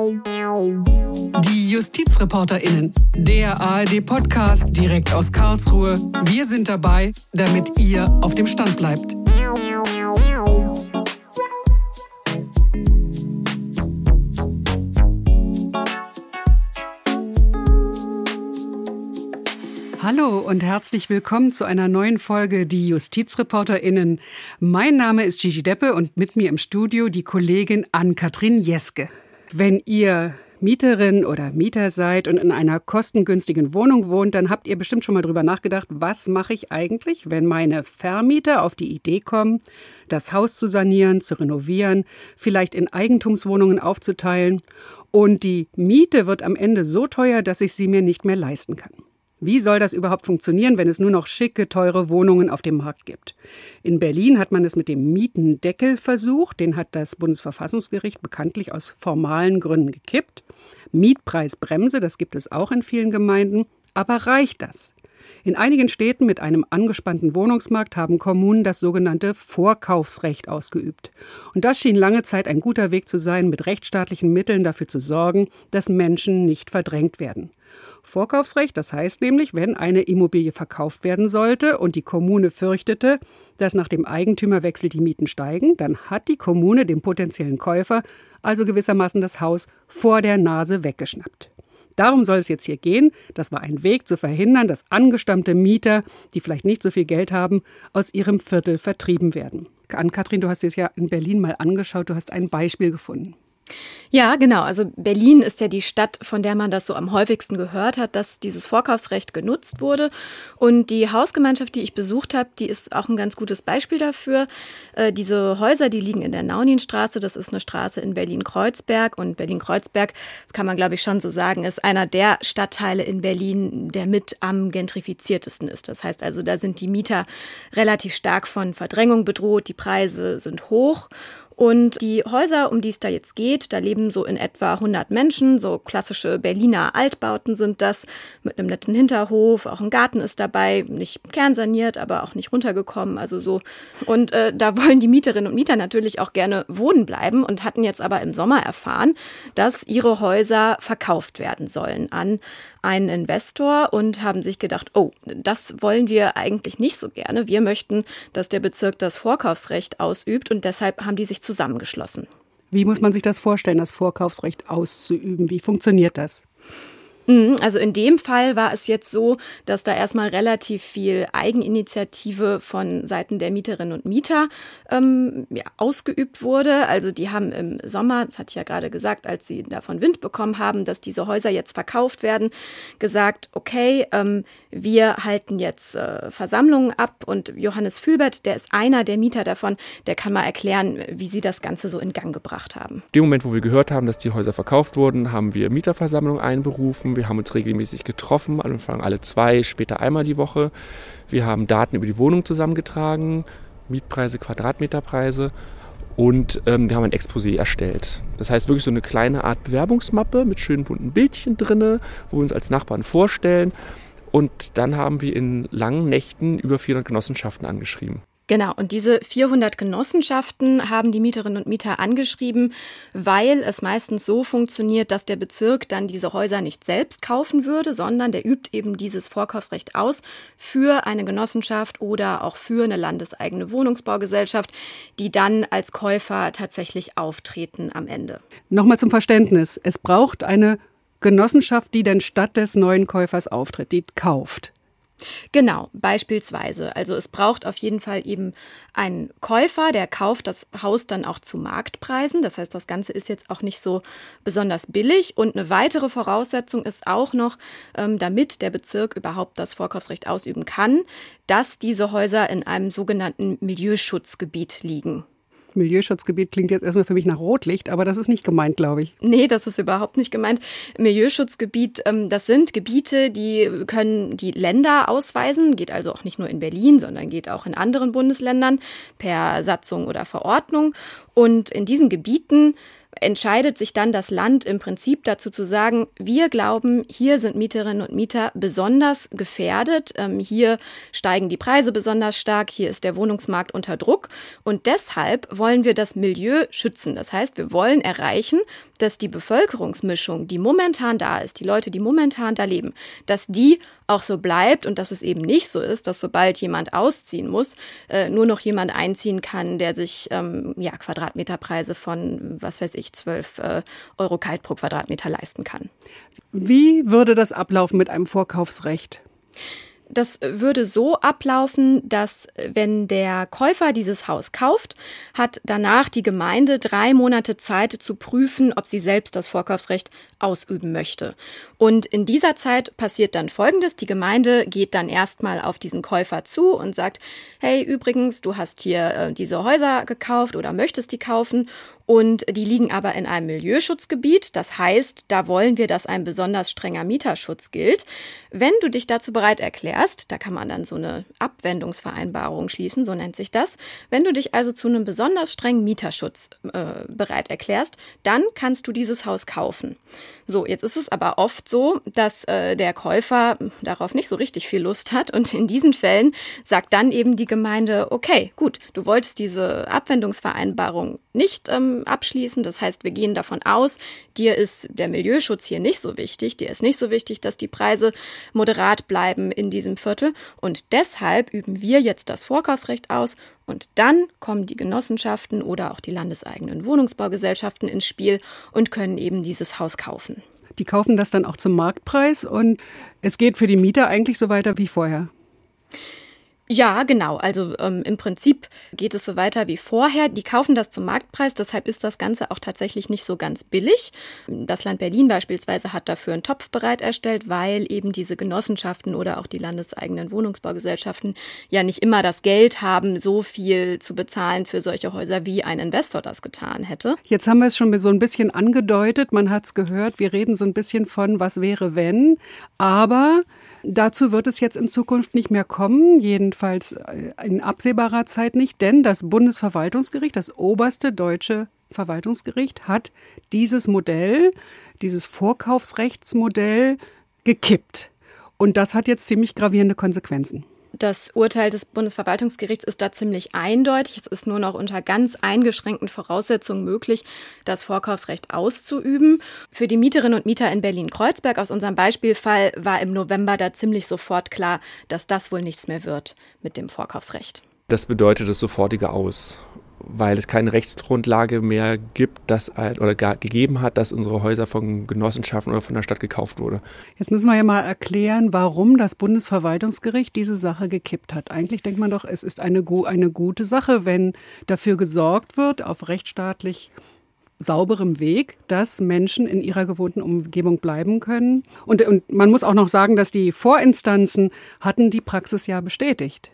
Die JustizreporterInnen, der ARD-Podcast direkt aus Karlsruhe. Wir sind dabei, damit ihr auf dem Stand bleibt. Hallo und herzlich willkommen zu einer neuen Folge Die JustizreporterInnen. Mein Name ist Gigi Deppe und mit mir im Studio die Kollegin Ann-Kathrin Jeske. Wenn ihr Mieterin oder Mieter seid und in einer kostengünstigen Wohnung wohnt, dann habt ihr bestimmt schon mal drüber nachgedacht, was mache ich eigentlich, wenn meine Vermieter auf die Idee kommen, das Haus zu sanieren, zu renovieren, vielleicht in Eigentumswohnungen aufzuteilen und die Miete wird am Ende so teuer, dass ich sie mir nicht mehr leisten kann. Wie soll das überhaupt funktionieren, wenn es nur noch schicke, teure Wohnungen auf dem Markt gibt? In Berlin hat man es mit dem Mietendeckel versucht. Den hat das Bundesverfassungsgericht bekanntlich aus formalen Gründen gekippt. Mietpreisbremse, das gibt es auch in vielen Gemeinden. Aber reicht das? In einigen Städten mit einem angespannten Wohnungsmarkt haben Kommunen das sogenannte Vorkaufsrecht ausgeübt. Und das schien lange Zeit ein guter Weg zu sein, mit rechtsstaatlichen Mitteln dafür zu sorgen, dass Menschen nicht verdrängt werden. Vorkaufsrecht, das heißt nämlich, wenn eine Immobilie verkauft werden sollte und die Kommune fürchtete, dass nach dem Eigentümerwechsel die Mieten steigen, dann hat die Kommune dem potenziellen Käufer also gewissermaßen das Haus vor der Nase weggeschnappt. Darum soll es jetzt hier gehen. Das war ein Weg zu verhindern, dass angestammte Mieter, die vielleicht nicht so viel Geld haben, aus ihrem Viertel vertrieben werden. Ann-Kathrin, du hast es ja in Berlin mal angeschaut, du hast ein Beispiel gefunden. Ja, genau. Also Berlin ist ja die Stadt, von der man das so am häufigsten gehört hat, dass dieses Vorkaufsrecht genutzt wurde. Und die Hausgemeinschaft, die ich besucht habe, die ist auch ein ganz gutes Beispiel dafür. Äh, diese Häuser, die liegen in der Nauninstraße. Das ist eine Straße in Berlin-Kreuzberg. Und Berlin-Kreuzberg, kann man glaube ich schon so sagen, ist einer der Stadtteile in Berlin, der mit am gentrifiziertesten ist. Das heißt also, da sind die Mieter relativ stark von Verdrängung bedroht. Die Preise sind hoch. Und die Häuser, um die es da jetzt geht, da leben so in etwa 100 Menschen, so klassische Berliner Altbauten sind das, mit einem netten Hinterhof, auch ein Garten ist dabei, nicht kernsaniert, aber auch nicht runtergekommen, also so. Und äh, da wollen die Mieterinnen und Mieter natürlich auch gerne wohnen bleiben und hatten jetzt aber im Sommer erfahren, dass ihre Häuser verkauft werden sollen an einen Investor und haben sich gedacht, oh, das wollen wir eigentlich nicht so gerne. Wir möchten, dass der Bezirk das Vorkaufsrecht ausübt und deshalb haben die sich zusammengeschlossen. Wie muss man sich das vorstellen, das Vorkaufsrecht auszuüben? Wie funktioniert das? Mhm, also in dem Fall war es jetzt so, dass da erstmal relativ viel Eigeninitiative von Seiten der Mieterinnen und Mieter ähm, ja, ausgeübt wurde. Also die haben im Sommer, das hatte ich ja gerade gesagt, als sie davon Wind bekommen haben, dass diese Häuser jetzt verkauft werden, gesagt, okay, ähm, wir halten jetzt äh, Versammlungen ab und Johannes Fühlbert, der ist einer der Mieter davon, der kann mal erklären, wie sie das Ganze so in Gang gebracht haben. Dem Moment, wo wir gehört haben, dass die Häuser verkauft wurden, haben wir Mieterversammlungen einberufen. Wir haben uns regelmäßig getroffen, am Anfang alle zwei, später einmal die Woche. Wir haben Daten über die Wohnung zusammengetragen, Mietpreise, Quadratmeterpreise und ähm, wir haben ein Exposé erstellt. Das heißt wirklich so eine kleine Art Bewerbungsmappe mit schönen bunten Bildchen drin, wo wir uns als Nachbarn vorstellen. Und dann haben wir in langen Nächten über 400 Genossenschaften angeschrieben. Genau, und diese 400 Genossenschaften haben die Mieterinnen und Mieter angeschrieben, weil es meistens so funktioniert, dass der Bezirk dann diese Häuser nicht selbst kaufen würde, sondern der übt eben dieses Vorkaufsrecht aus für eine Genossenschaft oder auch für eine landeseigene Wohnungsbaugesellschaft, die dann als Käufer tatsächlich auftreten am Ende. Nochmal zum Verständnis. Es braucht eine Genossenschaft, die dann statt des neuen Käufers auftritt, die kauft. Genau, beispielsweise. Also es braucht auf jeden Fall eben einen Käufer, der kauft das Haus dann auch zu Marktpreisen. Das heißt, das Ganze ist jetzt auch nicht so besonders billig. Und eine weitere Voraussetzung ist auch noch, ähm, damit der Bezirk überhaupt das Vorkaufsrecht ausüben kann, dass diese Häuser in einem sogenannten Milieuschutzgebiet liegen. Milieuschutzgebiet klingt jetzt erstmal für mich nach Rotlicht, aber das ist nicht gemeint, glaube ich. Nee, das ist überhaupt nicht gemeint. Milieuschutzgebiet, ähm, das sind Gebiete, die können die Länder ausweisen, geht also auch nicht nur in Berlin, sondern geht auch in anderen Bundesländern per Satzung oder Verordnung. Und in diesen Gebieten entscheidet sich dann das Land im Prinzip dazu zu sagen, wir glauben, hier sind Mieterinnen und Mieter besonders gefährdet, ähm, hier steigen die Preise besonders stark, hier ist der Wohnungsmarkt unter Druck und deshalb wollen wir das Milieu schützen. Das heißt, wir wollen erreichen, dass die Bevölkerungsmischung, die momentan da ist, die Leute, die momentan da leben, dass die auch so bleibt und dass es eben nicht so ist, dass sobald jemand ausziehen muss, äh, nur noch jemand einziehen kann, der sich ähm, ja, Quadratmeterpreise von, was weiß ich, 12 äh, Euro kalt pro Quadratmeter leisten kann. Wie würde das ablaufen mit einem Vorkaufsrecht? Das würde so ablaufen, dass wenn der Käufer dieses Haus kauft, hat danach die Gemeinde drei Monate Zeit zu prüfen, ob sie selbst das Vorkaufsrecht ausüben möchte. Und in dieser Zeit passiert dann Folgendes. Die Gemeinde geht dann erstmal auf diesen Käufer zu und sagt, hey, übrigens, du hast hier äh, diese Häuser gekauft oder möchtest die kaufen und die liegen aber in einem Milieuschutzgebiet. Das heißt, da wollen wir, dass ein besonders strenger Mieterschutz gilt. Wenn du dich dazu bereit erklärst, da kann man dann so eine Abwendungsvereinbarung schließen, so nennt sich das. Wenn du dich also zu einem besonders strengen Mieterschutz äh, bereit erklärst, dann kannst du dieses Haus kaufen. So, jetzt ist es aber oft so, dass äh, der Käufer darauf nicht so richtig viel Lust hat und in diesen Fällen sagt dann eben die Gemeinde, okay, gut, du wolltest diese Abwendungsvereinbarung nicht ähm, abschließen. Das heißt, wir gehen davon aus, dir ist der Milieuschutz hier nicht so wichtig. Dir ist nicht so wichtig, dass die Preise moderat bleiben in diesem Viertel. Und deshalb üben wir jetzt das Vorkaufsrecht aus. Und dann kommen die Genossenschaften oder auch die landeseigenen Wohnungsbaugesellschaften ins Spiel und können eben dieses Haus kaufen. Die kaufen das dann auch zum Marktpreis und es geht für die Mieter eigentlich so weiter wie vorher. Ja, genau. Also ähm, im Prinzip geht es so weiter wie vorher. Die kaufen das zum Marktpreis, deshalb ist das Ganze auch tatsächlich nicht so ganz billig. Das Land Berlin beispielsweise hat dafür einen Topf bereit erstellt, weil eben diese Genossenschaften oder auch die landeseigenen Wohnungsbaugesellschaften ja nicht immer das Geld haben, so viel zu bezahlen für solche Häuser, wie ein Investor das getan hätte. Jetzt haben wir es schon so ein bisschen angedeutet, man hat es gehört, wir reden so ein bisschen von, was wäre wenn, aber dazu wird es jetzt in Zukunft nicht mehr kommen, jedenfalls äh, in absehbarer Zeit nicht, denn das Bundesverwaltungsgericht, das oberste deutsche Verwaltungsgericht, hat dieses Modell, dieses Vorkaufsrechtsmodell gekippt. Und das hat jetzt ziemlich gravierende Konsequenzen. Das Urteil des Bundesverwaltungsgerichts ist da ziemlich eindeutig. Es ist nur noch unter ganz eingeschränkten Voraussetzungen möglich, das Vorkaufsrecht auszuüben. Für die Mieterinnen und Mieter in Berlin-Kreuzberg aus unserem Beispielfall war im November da ziemlich sofort klar, dass das wohl nichts mehr wird mit dem Vorkaufsrecht. Das bedeutet das sofortige Aus weil es keine Rechtsgrundlage mehr gibt, dass oder gar gegeben hat, dass unsere Häuser von Genossenschaften oder von der Stadt gekauft wurde. Jetzt müssen wir ja mal erklären, warum das Bundesverwaltungsgericht diese Sache gekippt hat. Eigentlich denkt man doch, es ist eine, eine gute Sache, wenn dafür gesorgt wird, auf rechtsstaatlich sauberem Weg, dass Menschen in ihrer gewohnten Umgebung bleiben können. Und, und man muss auch noch sagen, dass die Vorinstanzen hatten die Praxis ja bestätigt.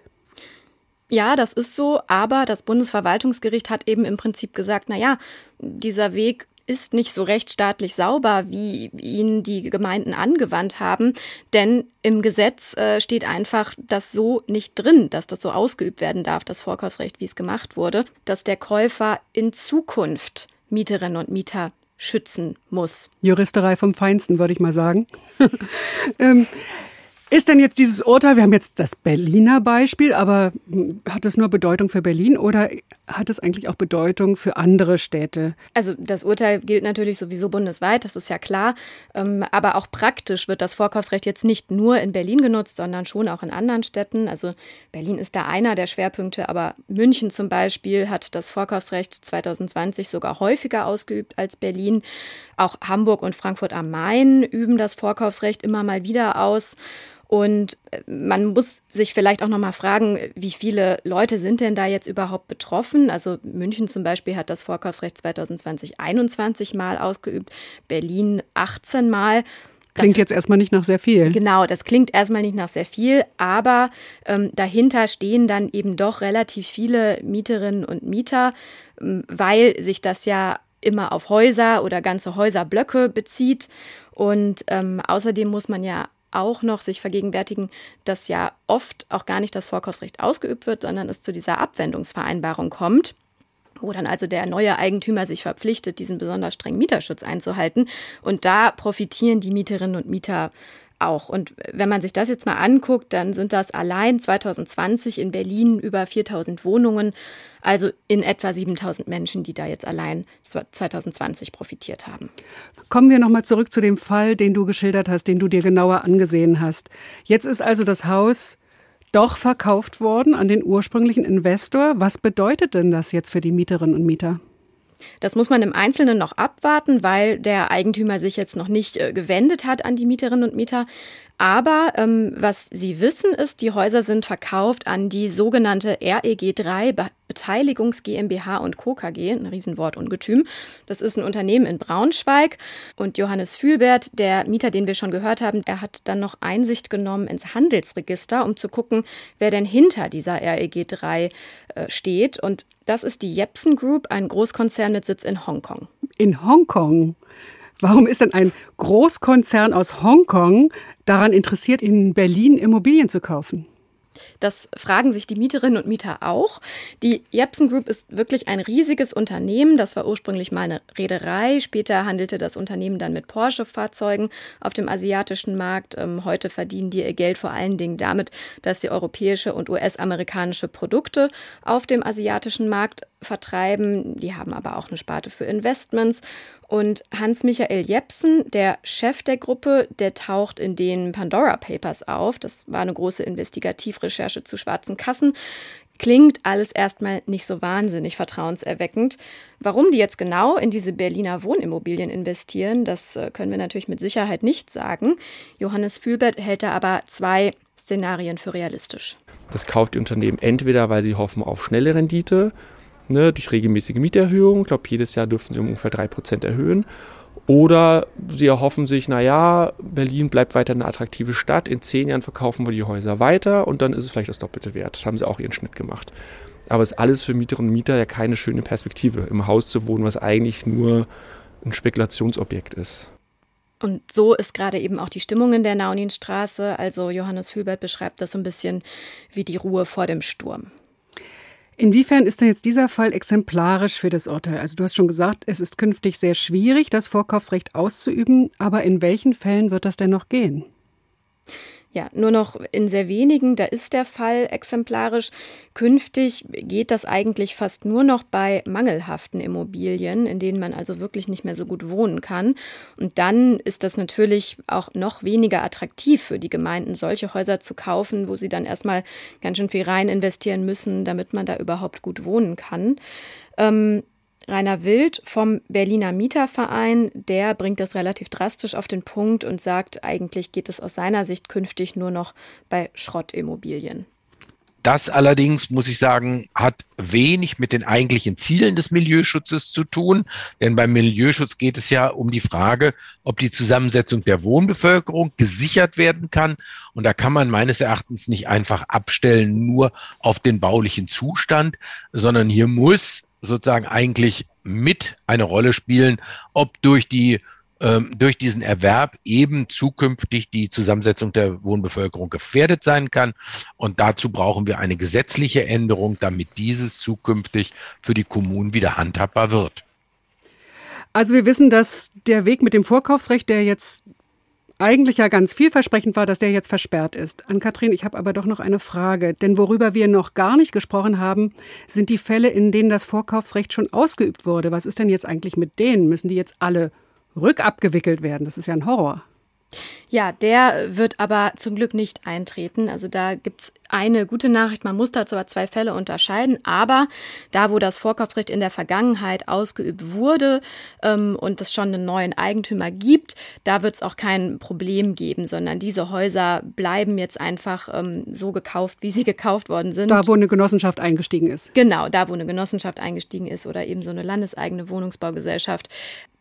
Ja, das ist so, aber das Bundesverwaltungsgericht hat eben im Prinzip gesagt, na ja, dieser Weg ist nicht so rechtsstaatlich sauber, wie ihn die Gemeinden angewandt haben, denn im Gesetz äh, steht einfach das so nicht drin, dass das so ausgeübt werden darf, das Vorkaufsrecht, wie es gemacht wurde, dass der Käufer in Zukunft Mieterinnen und Mieter schützen muss. Juristerei vom Feinsten, würde ich mal sagen. ähm, ist denn jetzt dieses Urteil, wir haben jetzt das Berliner Beispiel, aber hat es nur Bedeutung für Berlin oder hat es eigentlich auch Bedeutung für andere Städte? Also das Urteil gilt natürlich sowieso bundesweit, das ist ja klar. Ähm, aber auch praktisch wird das Vorkaufsrecht jetzt nicht nur in Berlin genutzt, sondern schon auch in anderen Städten. Also Berlin ist da einer der Schwerpunkte, aber München zum Beispiel hat das Vorkaufsrecht 2020 sogar häufiger ausgeübt als Berlin. Auch Hamburg und Frankfurt am Main üben das Vorkaufsrecht immer mal wieder aus. Und äh, man muss sich vielleicht auch noch mal fragen, wie viele Leute sind denn da jetzt überhaupt betroffen? Also München zum Beispiel hat das Vorkaufsrecht 2020 21 Mal ausgeübt, Berlin 18 Mal. Das klingt jetzt erstmal nicht nach sehr viel. Genau, das klingt erstmal nicht nach sehr viel, aber ähm, dahinter stehen dann eben doch relativ viele Mieterinnen und Mieter, ähm, weil sich das ja immer auf Häuser oder ganze Häuserblöcke bezieht. Und ähm, außerdem muss man ja auch noch sich vergegenwärtigen, dass ja oft auch gar nicht das Vorkaufsrecht ausgeübt wird, sondern es zu dieser Abwendungsvereinbarung kommt. wo dann also der neue Eigentümer sich verpflichtet, diesen besonders strengen Mieterschutz einzuhalten. Und da profitieren die Mieterinnen und Mieter auch. Und wenn man sich das jetzt mal anguckt, dann sind das allein 2020 in Berlin über 4000 Wohnungen, also in etwa 7000 Menschen, die da jetzt allein 2020 profitiert haben. Kommen wir nochmal zurück zu dem Fall, den du geschildert hast, den du dir genauer angesehen hast. Jetzt ist also das Haus doch verkauft worden an den ursprünglichen Investor. Was bedeutet denn das jetzt für die Mieterinnen und Mieter? Das muss man im Einzelnen noch abwarten, weil der Eigentümer sich jetzt noch nicht äh, gewendet hat an die Mieterinnen und Mieter. Aber ähm, was Sie wissen ist, die Häuser sind verkauft an die sogenannte REG 3 Beteiligungs GmbH und Co. KG, ein Riesenwortungetüm. Das ist ein Unternehmen in Braunschweig. Und Johannes Fühlbert, der Mieter, den wir schon gehört haben, er hat dann noch Einsicht genommen ins Handelsregister, um zu gucken, wer denn hinter dieser REG 3 äh, steht. Und das ist die Jepsen Group, ein Großkonzern mit Sitz in Hongkong. In Hongkong? Warum ist denn ein Großkonzern aus Hongkong daran interessiert, in Berlin Immobilien zu kaufen? Das fragen sich die Mieterinnen und Mieter auch. Die Jepsen Group ist wirklich ein riesiges Unternehmen. Das war ursprünglich mal eine Reederei. Später handelte das Unternehmen dann mit Porsche-Fahrzeugen auf dem asiatischen Markt. Ähm, heute verdienen die ihr Geld vor allen Dingen damit, dass sie europäische und US-amerikanische Produkte auf dem asiatischen Markt vertreiben. Die haben aber auch eine Sparte für Investments. Und Hans-Michael Jepsen, der Chef der Gruppe, der taucht in den Pandora Papers auf. Das war eine große Investigativrecherche zu schwarzen Kassen. Klingt alles erstmal nicht so wahnsinnig vertrauenserweckend. Warum die jetzt genau in diese Berliner Wohnimmobilien investieren, das äh, können wir natürlich mit Sicherheit nicht sagen. Johannes Fühlbert hält da aber zwei Szenarien für realistisch. Das kauft die Unternehmen entweder, weil sie hoffen auf schnelle Rendite ne, durch regelmäßige Mieterhöhungen. Ich glaube, jedes Jahr dürfen sie um ungefähr 3% erhöhen. Oder sie erhoffen sich, naja, Berlin bleibt weiter eine attraktive Stadt. In zehn Jahren verkaufen wir die Häuser weiter und dann ist es vielleicht das Doppelte wert. Das haben sie auch ihren Schnitt gemacht. Aber es ist alles für Mieterinnen und Mieter ja keine schöne Perspektive, im Haus zu wohnen, was eigentlich nur ein Spekulationsobjekt ist. Und so ist gerade eben auch die Stimmung in der Nauninstraße. Also Johannes Hülbert beschreibt das so ein bisschen wie die Ruhe vor dem Sturm. Inwiefern ist denn jetzt dieser Fall exemplarisch für das Urteil? Also du hast schon gesagt, es ist künftig sehr schwierig, das Vorkaufsrecht auszuüben, aber in welchen Fällen wird das denn noch gehen? Ja, nur noch in sehr wenigen, da ist der Fall exemplarisch. Künftig geht das eigentlich fast nur noch bei mangelhaften Immobilien, in denen man also wirklich nicht mehr so gut wohnen kann. Und dann ist das natürlich auch noch weniger attraktiv für die Gemeinden, solche Häuser zu kaufen, wo sie dann erstmal ganz schön viel rein investieren müssen, damit man da überhaupt gut wohnen kann. Ähm, Rainer Wild vom Berliner Mieterverein, der bringt das relativ drastisch auf den Punkt und sagt, eigentlich geht es aus seiner Sicht künftig nur noch bei Schrottimmobilien. Das allerdings, muss ich sagen, hat wenig mit den eigentlichen Zielen des Milieuschutzes zu tun. Denn beim Milieuschutz geht es ja um die Frage, ob die Zusammensetzung der Wohnbevölkerung gesichert werden kann. Und da kann man meines Erachtens nicht einfach abstellen nur auf den baulichen Zustand, sondern hier muss sozusagen eigentlich mit eine Rolle spielen, ob durch die ähm, durch diesen Erwerb eben zukünftig die Zusammensetzung der Wohnbevölkerung gefährdet sein kann. Und dazu brauchen wir eine gesetzliche Änderung, damit dieses zukünftig für die Kommunen wieder handhabbar wird. Also wir wissen, dass der Weg mit dem Vorkaufsrecht, der jetzt eigentlich ja ganz vielversprechend war, dass der jetzt versperrt ist. An Kathrin, ich habe aber doch noch eine Frage. Denn worüber wir noch gar nicht gesprochen haben, sind die Fälle, in denen das Vorkaufsrecht schon ausgeübt wurde. Was ist denn jetzt eigentlich mit denen? Müssen die jetzt alle rückabgewickelt werden? Das ist ja ein Horror. Ja, der wird aber zum Glück nicht eintreten. Also da gibt's eine gute Nachricht. Man muss dazu aber zwei Fälle unterscheiden. Aber da, wo das Vorkaufsrecht in der Vergangenheit ausgeübt wurde ähm, und es schon einen neuen Eigentümer gibt, da wird es auch kein Problem geben, sondern diese Häuser bleiben jetzt einfach ähm, so gekauft, wie sie gekauft worden sind. Da, wo eine Genossenschaft eingestiegen ist. Genau, da, wo eine Genossenschaft eingestiegen ist oder eben so eine landeseigene Wohnungsbaugesellschaft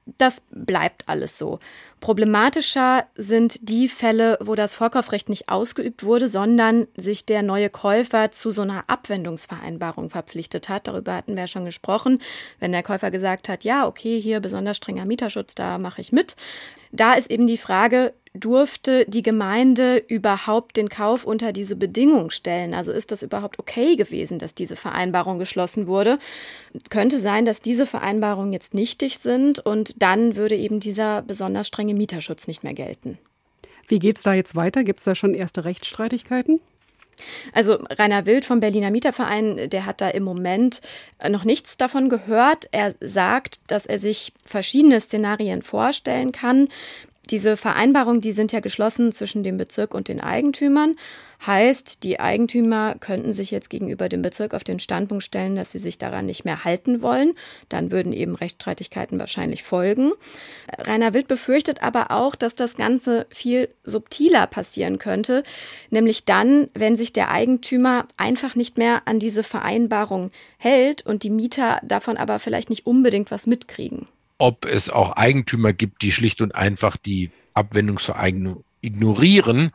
das bleibt alles so. Problematischer sind die Fälle, wo das Vorkaufsrecht nicht ausgeübt wurde, sondern sich der neue Käufer zu so einer Abwendungsvereinbarung verpflichtet hat. Darüber hatten wir ja schon gesprochen. Wenn der Käufer gesagt hat, ja, okay, hier besonders strenger Mieterschutz, da mache ich mit. Da ist eben die Frage, durfte die Gemeinde überhaupt den Kauf unter diese Bedingung stellen? Also ist das überhaupt okay gewesen, dass diese Vereinbarung geschlossen wurde? Könnte sein, dass diese Vereinbarungen jetzt nichtig sind und dann würde eben dieser besonders strenge Mieterschutz nicht mehr gelten. Wie geht es da jetzt weiter? Gibt es da schon erste Rechtsstreitigkeiten? Also Rainer Wild vom Berliner Mieterverein, der hat da im Moment noch nichts davon gehört. Er sagt, dass er sich verschiedene Szenarien vorstellen kann. Diese Vereinbarungen, die sind ja geschlossen zwischen dem Bezirk und den Eigentümern. Heißt, die Eigentümer könnten sich jetzt gegenüber dem Bezirk auf den Standpunkt stellen, dass sie sich daran nicht mehr halten wollen. Dann würden eben Rechtsstreitigkeiten wahrscheinlich folgen. Rainer Wild befürchtet aber auch, dass das Ganze viel subtiler passieren könnte, nämlich dann, wenn sich der Eigentümer einfach nicht mehr an diese Vereinbarung hält und die Mieter davon aber vielleicht nicht unbedingt was mitkriegen ob es auch Eigentümer gibt, die schlicht und einfach die Abwendungsvereignung ignorieren,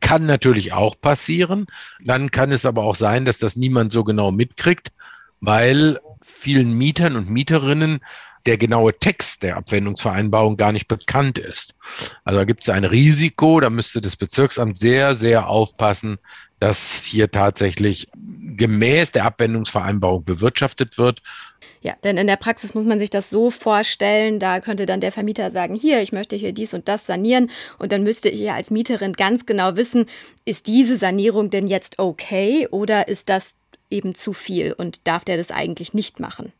kann natürlich auch passieren. Dann kann es aber auch sein, dass das niemand so genau mitkriegt, weil vielen Mietern und Mieterinnen der genaue Text der Abwendungsvereinbarung gar nicht bekannt ist. Also da gibt es ein Risiko, da müsste das Bezirksamt sehr, sehr aufpassen, dass hier tatsächlich gemäß der Abwendungsvereinbarung bewirtschaftet wird ja, denn in der Praxis muss man sich das so vorstellen, da könnte dann der Vermieter sagen, hier, ich möchte hier dies und das sanieren und dann müsste ich ja als Mieterin ganz genau wissen, ist diese Sanierung denn jetzt okay oder ist das eben zu viel und darf der das eigentlich nicht machen?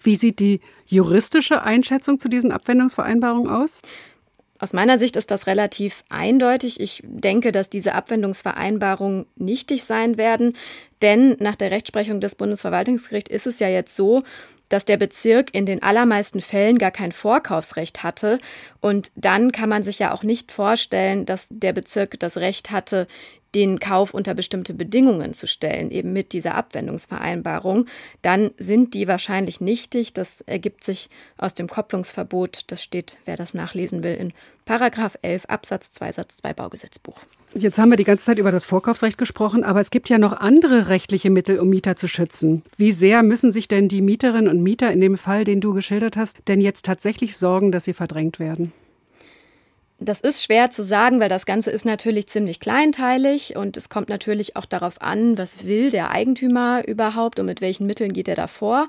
Wie sieht die juristische Einschätzung zu diesen Abwendungsvereinbarungen aus? Aus meiner Sicht ist das relativ eindeutig. Ich denke, dass diese Abwendungsvereinbarungen nichtig sein werden, denn nach der Rechtsprechung des Bundesverwaltungsgerichts ist es ja jetzt so, dass der Bezirk in den allermeisten Fällen gar kein Vorkaufsrecht hatte. Und dann kann man sich ja auch nicht vorstellen, dass der Bezirk das Recht hatte, den Kauf unter bestimmte Bedingungen zu stellen, eben mit dieser Abwendungsvereinbarung, dann sind die wahrscheinlich nichtig. Das ergibt sich aus dem Kopplungsverbot. Das steht, wer das nachlesen will, in Paragraph 11 Absatz 2 Satz 2 Baugesetzbuch. Jetzt haben wir die ganze Zeit über das Vorkaufsrecht gesprochen, aber es gibt ja noch andere rechtliche Mittel, um Mieter zu schützen. Wie sehr müssen sich denn die Mieterinnen und Mieter in dem Fall, den du geschildert hast, denn jetzt tatsächlich sorgen, dass sie verdrängt werden? Das ist schwer zu sagen, weil das Ganze ist natürlich ziemlich kleinteilig und es kommt natürlich auch darauf an, was will der Eigentümer überhaupt und mit welchen Mitteln geht er da vor.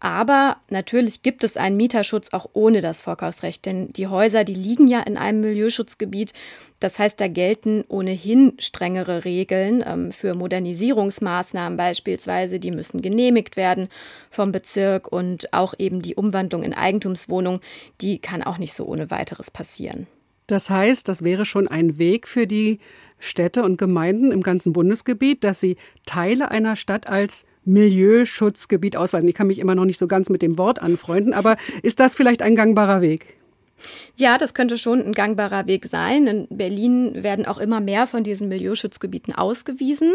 Aber natürlich gibt es einen Mieterschutz auch ohne das Vorkaufsrecht, denn die Häuser, die liegen ja in einem Milieuschutzgebiet. Das heißt, da gelten ohnehin strengere Regeln ähm, für Modernisierungsmaßnahmen beispielsweise. Die müssen genehmigt werden vom Bezirk und auch eben die Umwandlung in Eigentumswohnung, die kann auch nicht so ohne weiteres passieren. Das heißt, das wäre schon ein Weg für die Städte und Gemeinden im ganzen Bundesgebiet, dass sie Teile einer Stadt als Milieuschutzgebiet ausweisen. Ich kann mich immer noch nicht so ganz mit dem Wort anfreunden, aber ist das vielleicht ein gangbarer Weg? Ja, das könnte schon ein gangbarer Weg sein. In Berlin werden auch immer mehr von diesen Milieuschutzgebieten ausgewiesen.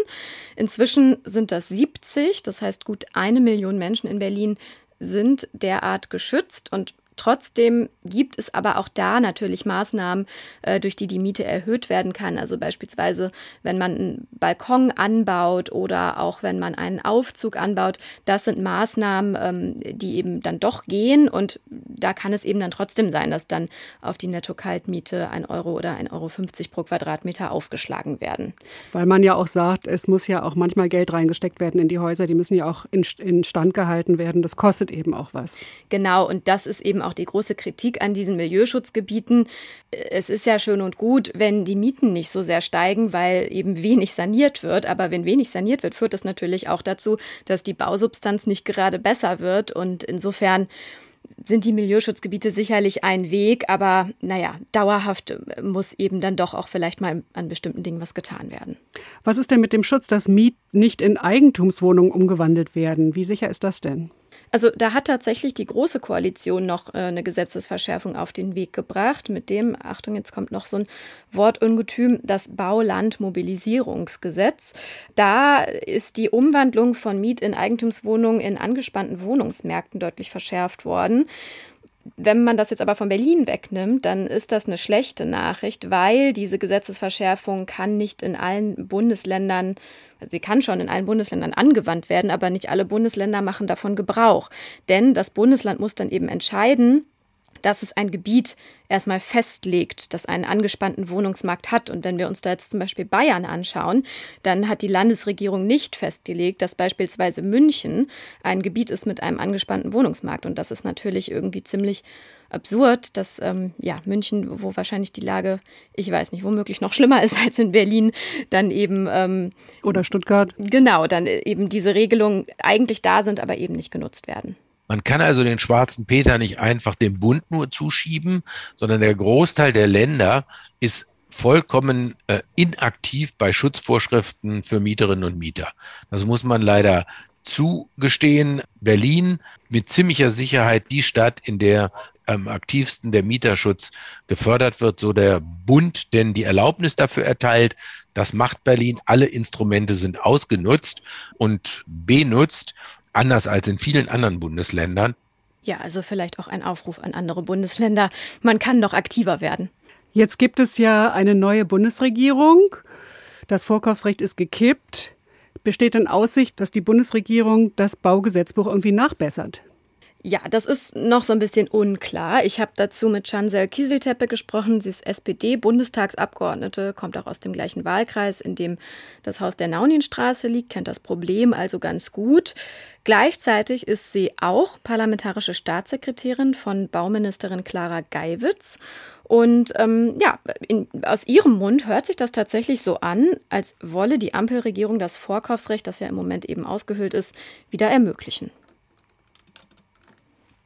Inzwischen sind das 70, das heißt gut eine Million Menschen in Berlin sind derart geschützt und Trotzdem gibt es aber auch da natürlich Maßnahmen, äh, durch die die Miete erhöht werden kann. Also beispielsweise, wenn man einen Balkon anbaut oder auch wenn man einen Aufzug anbaut. Das sind Maßnahmen, ähm, die eben dann doch gehen. Und da kann es eben dann trotzdem sein, dass dann auf die Netto-Kaltmiete ein Euro oder ein Euro 50 pro Quadratmeter aufgeschlagen werden. Weil man ja auch sagt, es muss ja auch manchmal Geld reingesteckt werden in die Häuser. Die müssen ja auch in, in Stand gehalten werden. Das kostet eben auch was. Genau. Und das ist eben auch die große Kritik an diesen Milieuschutzgebieten. Es ist ja schön und gut, wenn die Mieten nicht so sehr steigen, weil eben wenig saniert wird. Aber wenn wenig saniert wird, führt das natürlich auch dazu, dass die Bausubstanz nicht gerade besser wird. Und insofern sind die Milieuschutzgebiete sicherlich ein Weg, aber naja, dauerhaft muss eben dann doch auch vielleicht mal an bestimmten Dingen was getan werden. Was ist denn mit dem Schutz, dass Miet nicht in Eigentumswohnungen umgewandelt werden? Wie sicher ist das denn? Also da hat tatsächlich die Große Koalition noch äh, eine Gesetzesverschärfung auf den Weg gebracht, mit dem, Achtung, jetzt kommt noch so ein Wortungetüm, das Baulandmobilisierungsgesetz. Da ist die Umwandlung von Miet- in Eigentumswohnungen in angespannten Wohnungsmärkten deutlich verschärft worden. Wenn man das jetzt aber von Berlin wegnimmt, dann ist das eine schlechte Nachricht, weil diese Gesetzesverschärfung kann nicht in allen Bundesländern sie kann schon in allen Bundesländern angewandt werden, aber nicht alle Bundesländer machen davon Gebrauch. Denn das Bundesland muss dann eben entscheiden, dass es ein Gebiet erstmal festlegt, das einen angespannten Wohnungsmarkt hat. Und wenn wir uns da jetzt zum Beispiel Bayern anschauen, dann hat die Landesregierung nicht festgelegt, dass beispielsweise München ein Gebiet ist mit einem angespannten Wohnungsmarkt. Und das ist natürlich irgendwie ziemlich absurd, dass ähm, ja, München, wo wahrscheinlich die Lage, ich weiß nicht, womöglich noch schlimmer ist als in Berlin, dann eben. Ähm, Oder Stuttgart. Genau, dann eben diese Regelungen eigentlich da sind, aber eben nicht genutzt werden. Man kann also den schwarzen Peter nicht einfach dem Bund nur zuschieben, sondern der Großteil der Länder ist vollkommen äh, inaktiv bei Schutzvorschriften für Mieterinnen und Mieter. Das muss man leider zugestehen. Berlin mit ziemlicher Sicherheit die Stadt, in der am aktivsten der Mieterschutz gefördert wird, so der Bund denn die Erlaubnis dafür erteilt. Das macht Berlin. Alle Instrumente sind ausgenutzt und benutzt anders als in vielen anderen Bundesländern. Ja, also vielleicht auch ein Aufruf an andere Bundesländer. Man kann noch aktiver werden. Jetzt gibt es ja eine neue Bundesregierung. Das Vorkaufsrecht ist gekippt. Besteht in Aussicht, dass die Bundesregierung das Baugesetzbuch irgendwie nachbessert? Ja, das ist noch so ein bisschen unklar. Ich habe dazu mit Chancel Kieselteppe gesprochen. Sie ist SPD-Bundestagsabgeordnete, kommt auch aus dem gleichen Wahlkreis, in dem das Haus der Nauninstraße liegt, kennt das Problem also ganz gut. Gleichzeitig ist sie auch parlamentarische Staatssekretärin von Bauministerin Clara Geiwitz. Und ähm, ja, in, aus ihrem Mund hört sich das tatsächlich so an, als wolle die Ampelregierung das Vorkaufsrecht, das ja im Moment eben ausgehöhlt ist, wieder ermöglichen.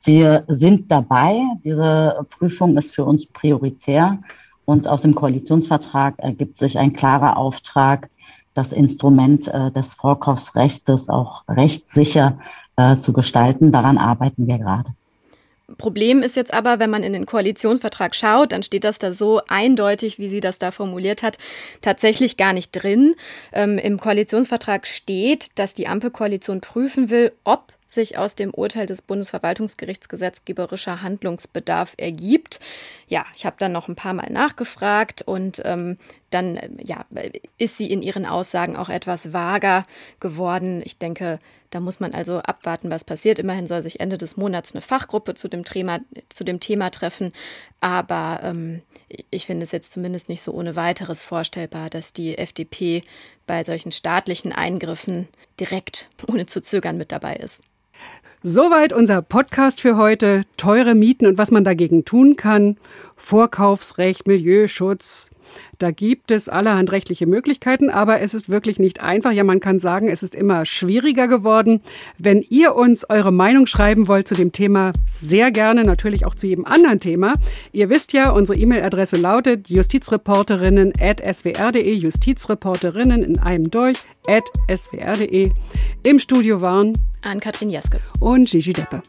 Wir sind dabei. Diese Prüfung ist für uns prioritär. Und aus dem Koalitionsvertrag ergibt sich ein klarer Auftrag, das Instrument äh, des Vorkaufsrechts auch rechtssicher äh, zu gestalten. Daran arbeiten wir gerade. Problem ist jetzt aber, wenn man in den Koalitionsvertrag schaut, dann steht das da so eindeutig, wie sie das da formuliert hat, tatsächlich gar nicht drin. Ähm, Im Koalitionsvertrag steht, dass die Ampelkoalition prüfen will, ob sich aus dem Urteil des Bundesverwaltungsgerichts gesetzgeberischer Handlungsbedarf ergibt. Ja, ich habe dann noch ein paar Mal nachgefragt und ähm, dann ja, ist sie in ihren Aussagen auch etwas vager geworden. Ich denke, da muss man also abwarten, was passiert. Immerhin soll sich Ende des Monats eine Fachgruppe zu dem Thema, zu dem Thema treffen. Aber ähm, ich finde es jetzt zumindest nicht so ohne weiteres vorstellbar, dass die FDP bei solchen staatlichen Eingriffen direkt ohne zu zögern mit dabei ist. Soweit unser Podcast für heute. Teure Mieten und was man dagegen tun kann. Vorkaufsrecht, Milieuschutz, da gibt es allerhand rechtliche Möglichkeiten, aber es ist wirklich nicht einfach. Ja, man kann sagen, es ist immer schwieriger geworden. Wenn ihr uns eure Meinung schreiben wollt zu dem Thema, sehr gerne, natürlich auch zu jedem anderen Thema. Ihr wisst ja, unsere E-Mail-Adresse lautet justizreporterinnen at swr.de, Justizreporterinnen in einem durch at swr.de. Im Studio waren Ann-Kathrin Jeske und Gigi Deppe.